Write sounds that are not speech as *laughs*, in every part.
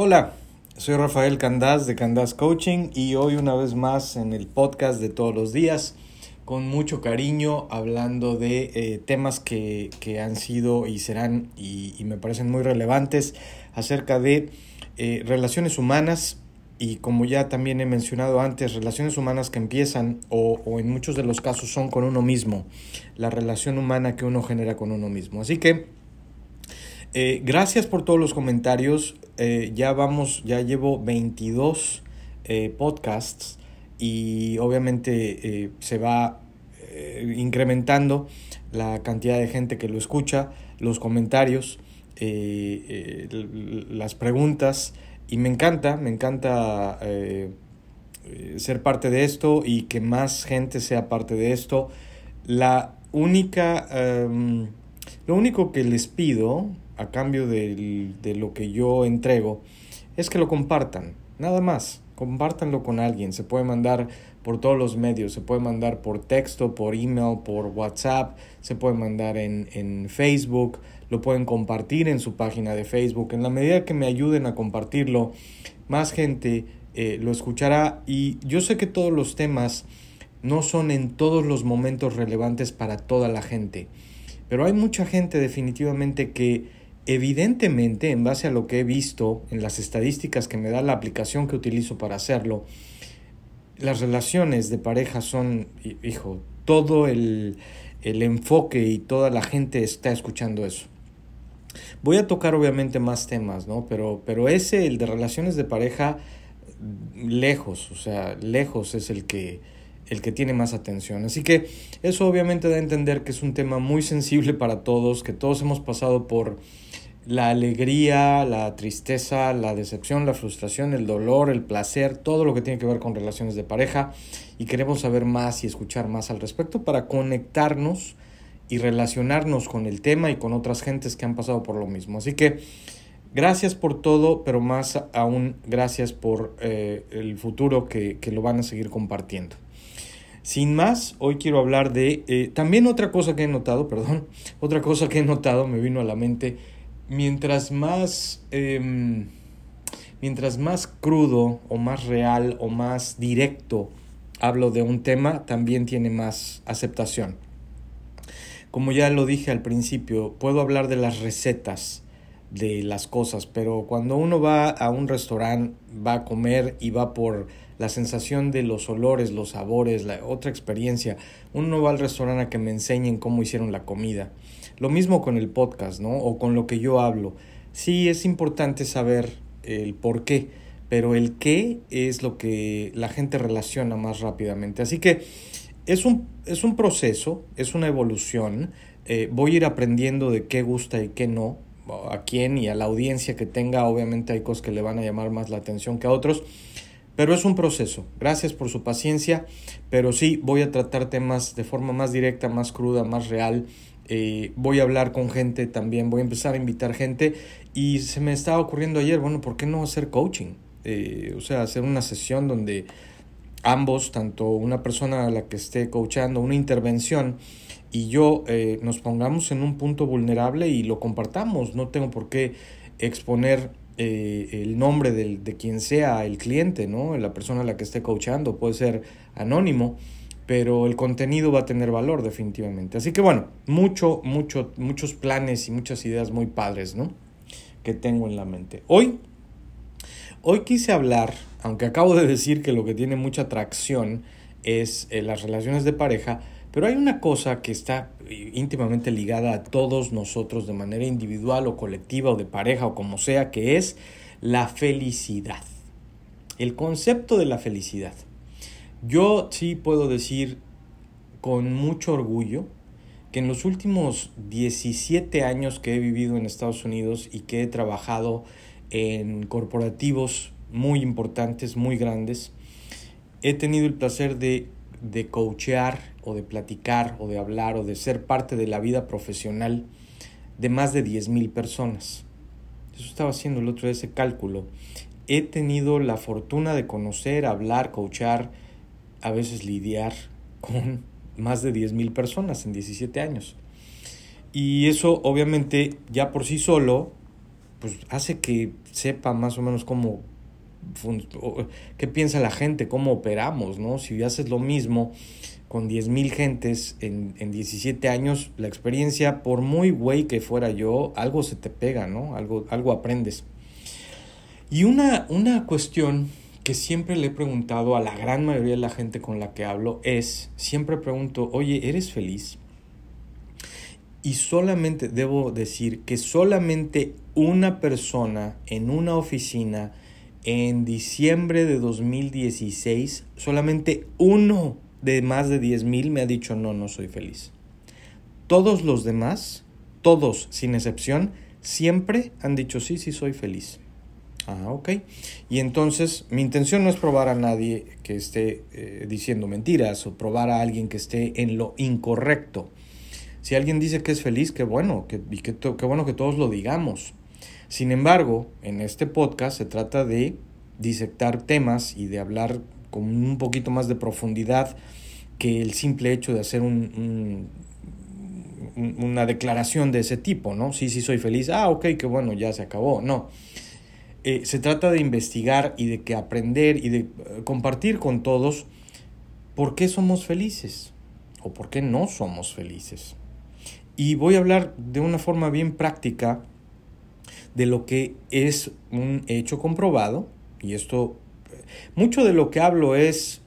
Hola, soy Rafael Candás de Candás Coaching y hoy una vez más en el podcast de todos los días con mucho cariño hablando de eh, temas que, han sido y serán y, me parecen muy relevantes acerca de eh, relaciones humanas y como ya también he mencionado antes, relaciones humanas que empiezan o, o en muchos de los casos son con uno mismo, la relación humana que uno genera con uno mismo. Así que eh, gracias por todos los comentarios. Eh, ya vamos, ya llevo 22 eh, podcasts y obviamente se va incrementando la cantidad de gente que lo escucha, los comentarios, las preguntas y me encanta, me encanta ser parte de esto y que más gente sea parte de esto. La única, em, lo único que les pido a cambio de, de lo que yo entrego es que lo compartan, nada más. Compártanlo con alguien. Se puede mandar por todos los medios. Se puede mandar por texto, por email, por WhatsApp. Se puede mandar en, en Facebook. Lo pueden compartir en su página de Facebook. En la medida que me ayuden a compartirlo, más gente eh, lo escuchará. Y yo sé que todos los temas no son en todos los momentos relevantes para toda la gente. Pero hay mucha gente definitivamente que Evidentemente, en base a lo que he visto en las estadísticas que me da la aplicación que utilizo para hacerlo, las relaciones de pareja son, hijo, todo el, enfoque y toda la gente está escuchando eso. Voy a tocar obviamente más temas, ¿no? Pero, pero ese, el de relaciones de pareja, lejos, o sea, lejos es el que, el que tiene más atención. Así que eso obviamente da a entender que es un tema muy sensible para todos, que todos hemos pasado por la alegría, la tristeza, la decepción, la frustración, el dolor, el placer, todo lo que tiene que ver con relaciones de pareja y queremos saber más y escuchar más al respecto para conectarnos y relacionarnos con el tema y con otras gentes que han pasado por lo mismo. Así que gracias por todo, pero más aún gracias por eh, el futuro que, lo van a seguir compartiendo. Sin más, hoy quiero hablar de eh, también otra cosa que he notado, *laughs* perdón, otra cosa que he notado me vino a la mente mientras más, em, mientras más crudo o más real o más directo hablo de un tema, también tiene más aceptación. Como ya lo dije al principio, puedo hablar de las recetas de las cosas, pero cuando uno va a un restaurante, va a comer y va por la sensación de los olores, los sabores, la otra experiencia, uno no va al restaurante a que me enseñen cómo hicieron la comida. Lo mismo con el podcast, ¿no? O con lo que yo hablo. Sí, es importante saber el por qué, pero el qué es lo que la gente relaciona más rápidamente. Así que es un, es un proceso, es una evolución. Eh, voy a ir aprendiendo de qué gusta y qué no, a quién y a la audiencia que tenga. Obviamente hay cosas que le van a llamar más la atención que a otros. Pero es un proceso. Gracias por su paciencia. Pero sí, voy a tratar temas de forma más directa, más cruda, más real eh, voy a hablar con gente también, voy a empezar a invitar gente y se me estaba ocurriendo ayer, bueno, ¿por qué no hacer coaching? Eh, o sea, hacer una sesión donde ambos, tanto una persona a la que esté coachando, una intervención, y yo eh, nos pongamos en un punto vulnerable y lo compartamos. No tengo por qué exponer el nombre del, de quien sea el cliente, ¿no? La persona a la que esté coachando, puede ser anónimo pero el contenido va a tener valor definitivamente. Así que bueno, mucho, mucho, muchos planes y muchas ideas muy padres, ¿no? Que tengo en la mente. Hoy, hoy quise hablar, aunque acabo de decir que lo que tiene mucha atracción es eh, las relaciones de pareja, pero hay una cosa que está íntimamente ligada a todos nosotros de manera individual o colectiva o de pareja o como sea, que es la felicidad. El concepto de la felicidad. Yo sí puedo decir con mucho orgullo que en los últimos 17 años que he vivido en Estados Unidos y que he trabajado en corporativos muy importantes, muy grandes, he tenido el placer de, de coachear o de platicar o de hablar o de ser parte de la vida profesional de más de 10 mil personas. Eso estaba haciendo el otro día ese cálculo. He tenido la fortuna de conocer, hablar, coachar, a veces lidiar *laughs* con más de 10.000 personas en 17 años. Y eso obviamente ya por sí solo pues hace que sepa más o menos cómo qué piensa la gente, cómo operamos, ¿no? Si haces lo mismo con 10.000 gentes en, en 17 años, la experiencia, por muy güey que fuera yo, algo se te pega, ¿no? Algo, algo aprendes. Y una, una cuestión que siempre le he preguntado a la gran mayoría de la gente con la que hablo es, siempre pregunto, oye, ¿eres feliz? Y solamente, debo decir que solamente una persona en una oficina en diciembre de 2016, solamente uno de más de 10 mil me ha dicho no, no soy feliz. Todos los demás, todos sin excepción, siempre han dicho sí, sí soy feliz. Ah, ok. Y entonces mi intención no es probar a nadie que esté eh, diciendo mentiras o probar a alguien que esté en lo incorrecto. Si alguien dice que es feliz, qué bueno, que, y bueno que todos lo digamos. Sin embargo, en este podcast se trata de disectar temas y de hablar con un poquito más de profundidad que el simple hecho de hacer un, una declaración de ese tipo, ¿no? Sí, sí, soy feliz. Ah, ok, qué bueno, ya se acabó. No. Eh, se trata de investigar y de que aprender y de eh, compartir con todos por qué somos felices o por qué no somos felices. Y voy a hablar de una forma bien práctica de lo que es un hecho comprobado, y esto, mucho de lo que hablo es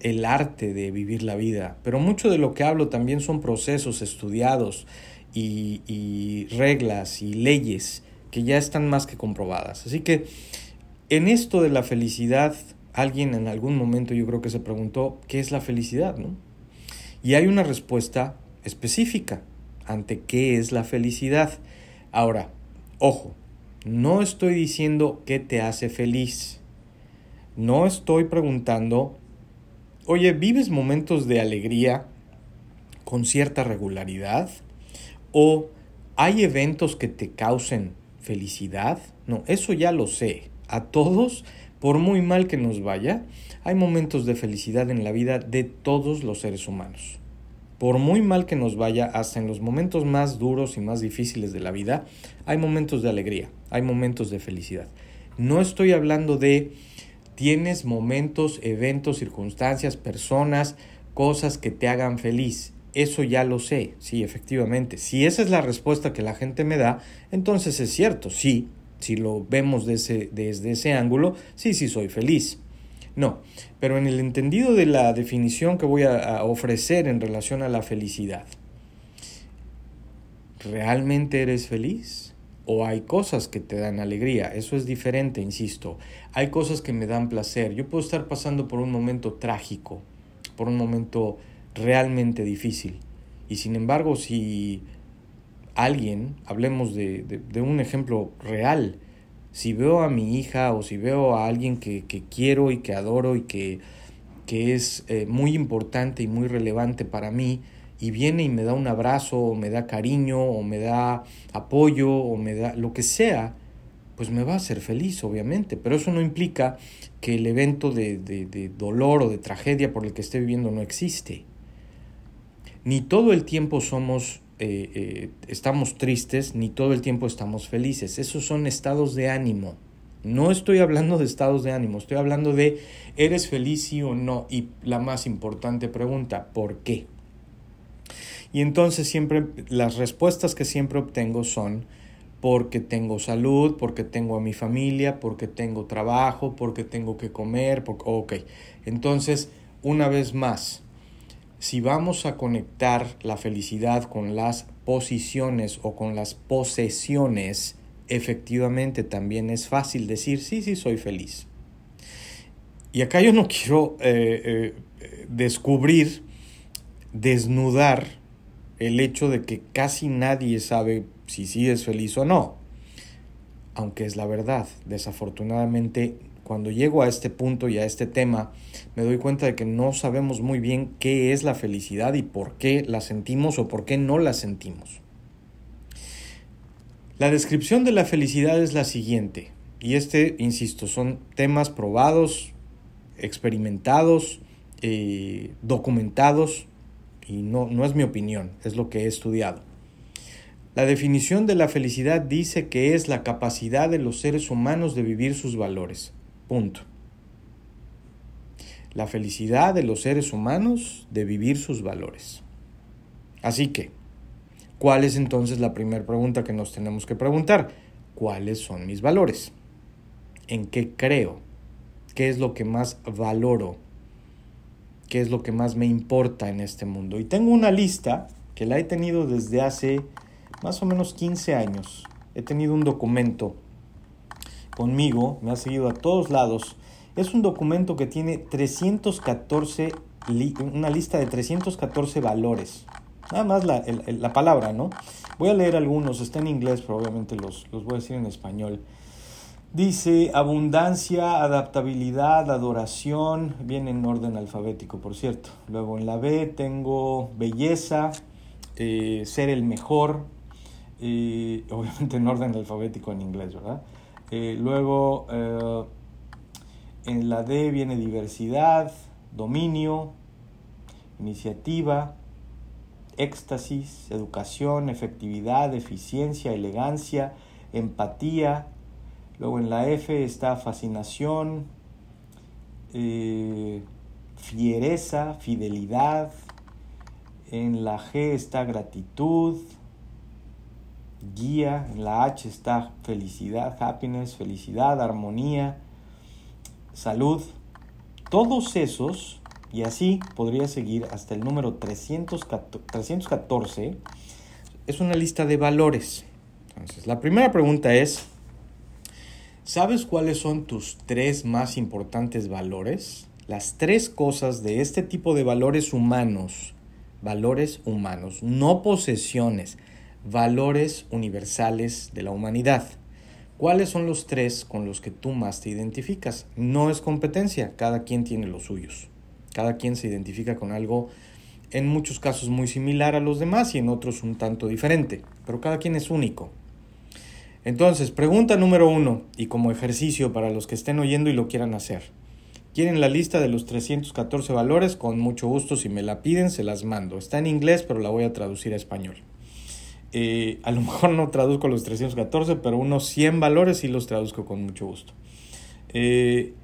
el arte de vivir la vida, pero mucho de lo que hablo también son procesos estudiados y, y reglas y leyes que ya están más que comprobadas. Así que en esto de la felicidad, alguien en algún momento yo creo que se preguntó, ¿qué es la felicidad? ¿no? Y hay una respuesta específica ante qué es la felicidad. Ahora, Ojo, no estoy diciendo qué te hace feliz. No estoy preguntando, oye, ¿vives momentos de alegría con cierta regularidad? ¿O hay eventos que te causen felicidad? No, eso ya lo sé. A todos, por muy mal que nos vaya, hay momentos de felicidad en la vida de todos los seres humanos por muy mal que nos vaya, hasta en los momentos más duros y más difíciles de la vida, hay momentos de alegría, hay momentos de felicidad. No estoy hablando de tienes momentos, eventos, circunstancias, personas, cosas que te hagan feliz. Eso ya lo sé, sí, efectivamente. Si esa es la respuesta que la gente me da, entonces es cierto, sí, si lo vemos desde, ese ángulo, sí, sí soy feliz. No, pero en el entendido de la definición que voy a, ofrecer en relación a la felicidad, ¿realmente eres feliz? ¿O hay cosas que te dan alegría? Eso es diferente, insisto. Hay cosas que me dan placer. Yo puedo estar pasando por un momento trágico, por un momento realmente difícil. Y sin embargo, si alguien, hablemos de, de un ejemplo real, si veo a mi hija o si veo a alguien que, quiero y que adoro y que, que es eh, muy importante y muy relevante para mí, y viene y me da un abrazo o me da cariño o me da apoyo o me da lo que sea, pues me va a hacer feliz, obviamente. Pero eso no implica que el evento de, de dolor o de tragedia por el que esté viviendo no existe. Ni todo el tiempo somos eh, eh, estamos tristes ni todo el tiempo estamos felices. Esos son estados de ánimo. No estoy hablando de estados de ánimo, estoy hablando de ¿eres feliz sí o no? Y la más importante pregunta, ¿por qué? Y entonces siempre las respuestas que siempre obtengo son porque tengo salud, porque tengo a mi familia, porque tengo trabajo, porque tengo que comer, porque, ok. Entonces, una vez más, si vamos a conectar la felicidad con las posiciones o con las posesiones, efectivamente también es fácil decir, sí, sí, soy feliz. Y acá yo no quiero eh, eh, descubrir, desnudar el hecho de que casi nadie sabe si sí es feliz o no. Aunque es la verdad, desafortunadamente cuando llego a este punto y a este tema, me doy cuenta de que no sabemos muy bien qué es la felicidad y por qué la sentimos o por qué no la sentimos. La descripción de la felicidad es la siguiente, y este, insisto, son temas probados, experimentados, eh, documentados, y no, no es mi opinión, es lo que he estudiado. La definición de la felicidad dice que es la capacidad de los seres humanos de vivir sus valores. Punto. La felicidad de los seres humanos de vivir sus valores. Así que, ¿cuál es entonces la primera pregunta que nos tenemos que preguntar? ¿Cuáles son mis valores? ¿En qué creo? ¿Qué es lo que más valoro? ¿Qué es lo que más me importa en este mundo? Y tengo una lista que la he tenido desde hace más o menos 15 años. He tenido un documento conmigo, me ha seguido a todos lados. Es un documento que tiene 314, una lista de 314 valores. Nada más la, la, palabra, ¿no? Voy a leer algunos, está en inglés, pero obviamente los, los voy a decir en español. Dice abundancia, adaptabilidad, adoración, viene en orden alfabético, por cierto. Luego en la B tengo belleza, eh, ser el mejor, y obviamente en orden alfabético en inglés, ¿verdad? Eh, luego eh, en la D viene diversidad, dominio, iniciativa, éxtasis, educación, efectividad, eficiencia, elegancia, empatía. Luego en la F está fascinación, eh, fiereza, fidelidad. En la G está gratitud, guía. En la H está felicidad, happiness, felicidad, armonía, salud. Todos esos y así podría seguir hasta el número 314. Es una lista de valores. Entonces, la primera pregunta es, ¿sabes cuáles son tus tres más importantes valores? Las tres cosas de este tipo de valores humanos, valores humanos, no posesiones, valores universales de la humanidad. ¿Cuáles son los tres con los que tú más te identificas? No es competencia, cada quien tiene los suyos. Cada quien se identifica con algo en muchos casos muy similar a los demás y en otros un tanto diferente, pero cada quien es único. Entonces, pregunta número uno, y como ejercicio para los que estén oyendo y lo quieran hacer. ¿Quieren la lista de los 314 valores? Con mucho gusto, si me la piden, se las mando. Está en inglés, pero la voy a traducir a español. Eh, a lo *laughs* mejor no traduzco los 314, pero unos 100 valores sí los traduzco con mucho gusto. Eh,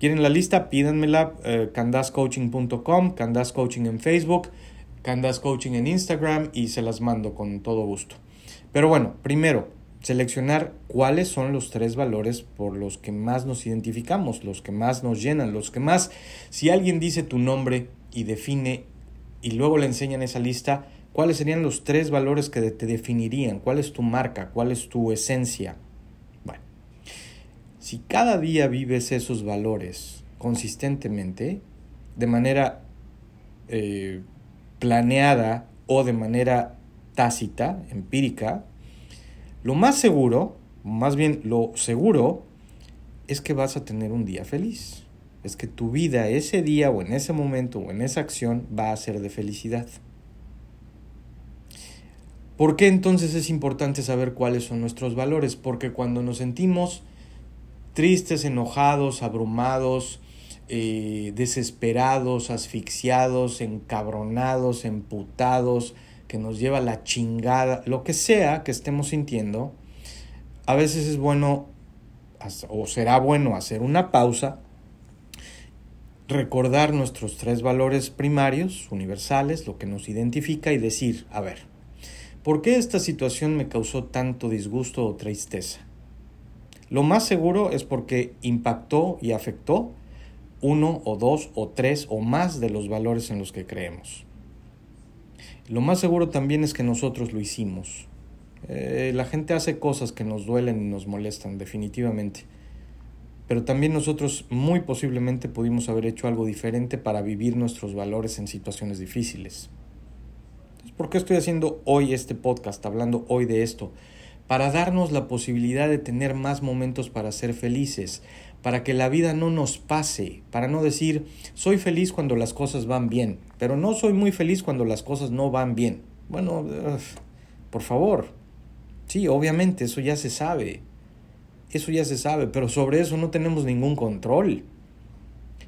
¿Quieren la lista? Pídanmela, eh, candascoaching.com, Candas Coaching en Facebook, Candas Coaching en Instagram y se las mando con todo gusto. Pero bueno, primero, seleccionar cuáles son los tres valores por los que más nos identificamos, los que más nos llenan, los que más, si alguien dice tu nombre y define y luego le enseñan esa lista, cuáles serían los tres valores que te definirían, cuál es tu marca, cuál es tu esencia. Si cada día vives esos valores consistentemente, de manera eh, planeada o de manera tácita, empírica, lo más seguro, más bien lo seguro, es que vas a tener un día feliz. Es que tu vida ese día o en ese momento o en esa acción va a ser de felicidad. ¿Por qué entonces es importante saber cuáles son nuestros valores? Porque cuando nos sentimos tristes, enojados, abrumados, eh, desesperados, asfixiados, encabronados, emputados, que nos lleva la chingada, lo que sea que estemos sintiendo, a veces es bueno o será bueno hacer una pausa, recordar nuestros tres valores primarios, universales, lo que nos identifica y decir, a ver, ¿por qué esta situación me causó tanto disgusto o tristeza? Lo más seguro es porque impactó y afectó uno o dos o tres o más de los valores en los que creemos. Lo más seguro también es que nosotros lo hicimos. Eh, la gente hace cosas que nos duelen y nos molestan, definitivamente. Pero también nosotros muy posiblemente pudimos haber hecho algo diferente para vivir nuestros valores en situaciones difíciles. ¿Por qué estoy haciendo hoy este podcast, hablando hoy de esto? para darnos la posibilidad de tener más momentos para ser felices, para que la vida no nos pase, para no decir soy feliz cuando las cosas van bien, pero no soy muy feliz cuando las cosas no van bien. Bueno, por favor, sí, obviamente eso ya se sabe, eso ya se sabe, pero sobre eso no tenemos ningún control.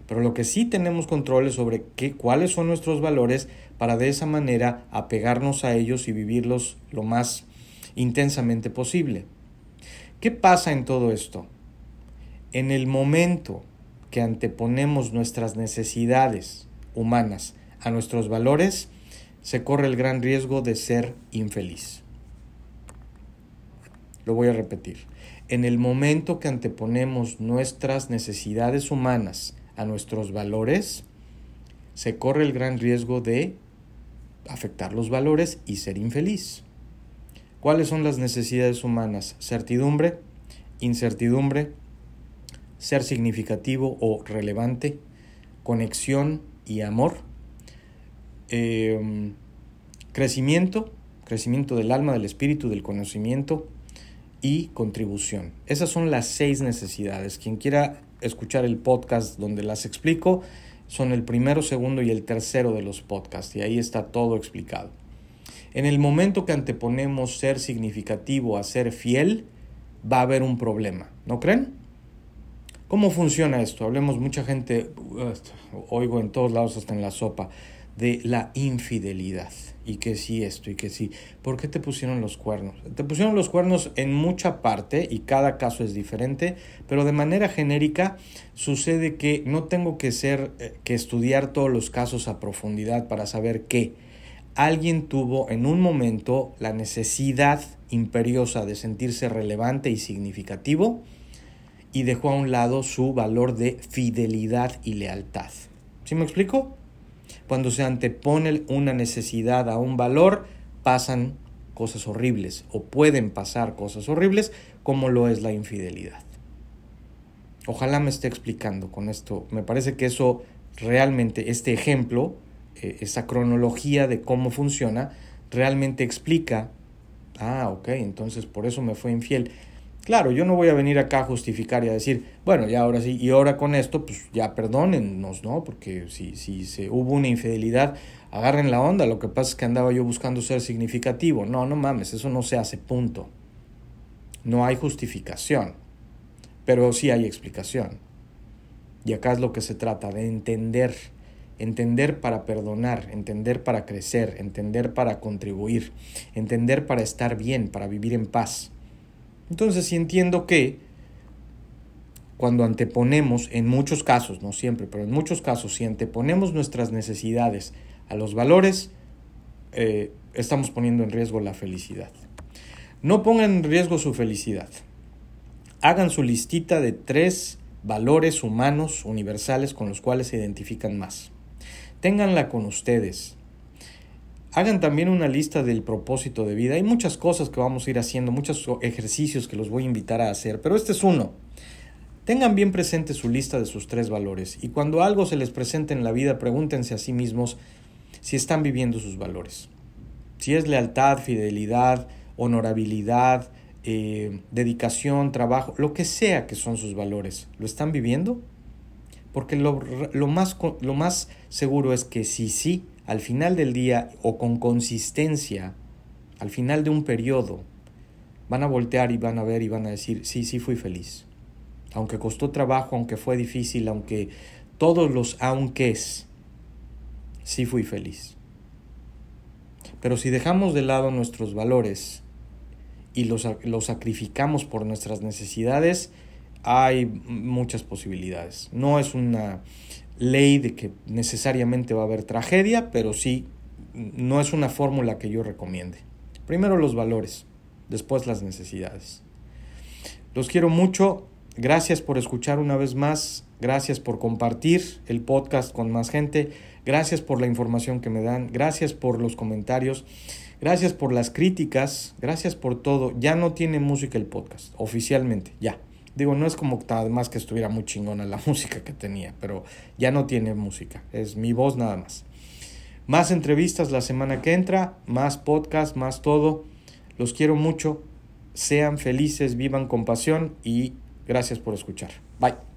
Pero lo que sí tenemos control es sobre qué, cuáles son nuestros valores para de esa manera apegarnos a ellos y vivirlos lo más intensamente posible. ¿Qué pasa en todo esto? En el momento que anteponemos nuestras necesidades humanas a nuestros valores, se corre el gran riesgo de ser infeliz. Lo voy a repetir. En el momento que anteponemos nuestras necesidades humanas a nuestros valores, se corre el gran riesgo de afectar los valores y ser infeliz. ¿Cuáles son las necesidades humanas? Certidumbre, incertidumbre, ser significativo o relevante, conexión y amor, em, crecimiento, crecimiento del alma, del espíritu, del conocimiento y contribución. Esas son las seis necesidades. Quien quiera escuchar el podcast donde las explico, son el primero, segundo y el tercero de los podcasts y ahí está todo explicado. En el momento que anteponemos ser significativo a ser fiel, va a haber un problema, ¿no creen? ¿Cómo funciona esto? Hablemos, mucha gente, oigo en todos lados, hasta en la sopa, de la infidelidad. Y que sí esto, y que sí. ¿Por qué te pusieron los cuernos? Te pusieron los cuernos en mucha parte, y cada caso es diferente, pero de manera genérica sucede que no tengo que ser, eh, que estudiar todos los casos a profundidad para saber que alguien tuvo en un momento la necesidad imperiosa de sentirse relevante y significativo, y dejó a un lado su valor de fidelidad y lealtad. ¿Sí me explico? Cuando se antepone una necesidad a un valor, pasan cosas horribles o pueden pasar cosas horribles como lo es la infidelidad. Ojalá me esté explicando con esto. Me parece que eso realmente, este ejemplo, eh, esa cronología de cómo funciona, realmente explica, ah, ok, entonces por eso me fue infiel. Claro, yo no voy a venir acá a justificar y a decir, bueno, ya ahora sí, y ahora con esto, pues ya perdónennos, ¿no? Porque si, si se, hubo una infidelidad, agarren la onda, lo que pasa es que andaba yo buscando ser significativo. No, no mames, eso no se hace punto. No hay justificación, pero sí hay explicación. Y acá es lo que se trata, de entender, entender para perdonar, entender para crecer, entender para contribuir, entender para estar bien, para vivir en paz. Entonces, si entiendo que cuando anteponemos, en muchos casos, no siempre, pero en muchos casos, si anteponemos nuestras necesidades a los valores, eh, estamos poniendo en riesgo la felicidad. No pongan en riesgo su felicidad. Hagan su listita de tres valores humanos universales con los cuales se identifican más. Ténganla con ustedes. Hagan también una lista del propósito de vida. Hay muchas cosas que vamos a ir haciendo, muchos ejercicios que los voy a invitar a hacer, pero este es uno. Tengan bien presente su lista de sus tres valores y cuando algo se les presente en la vida, pregúntense a sí mismos si están viviendo sus valores. Si es lealtad, fidelidad, honorabilidad, eh, dedicación, trabajo, lo que sea que son sus valores, ¿lo están viviendo? Porque lo, lo, más, lo más seguro es que si sí, al final del día o con consistencia, al final de un periodo, van a voltear y van a ver y van a decir, sí, sí fui feliz. Aunque costó trabajo, aunque fue difícil, aunque todos los aunques, sí fui feliz. Pero si dejamos de lado nuestros valores y los, los sacrificamos por nuestras necesidades, hay muchas posibilidades. No es una ley de que necesariamente va a haber tragedia, pero sí, no es una fórmula que yo recomiende. Primero los valores, después las necesidades. Los quiero mucho, gracias por escuchar una vez más, gracias por compartir el podcast con más gente, gracias por la información que me dan, gracias por los comentarios, gracias por las críticas, gracias por todo. Ya no tiene música el podcast, oficialmente, ya. Digo, no es como además que estuviera muy chingona la *laughs* música que tenía, pero ya no tiene música, es mi voz nada más. Más entrevistas la semana que entra, más podcast, más todo. Los quiero mucho, sean felices, vivan con pasión y gracias por escuchar. Bye.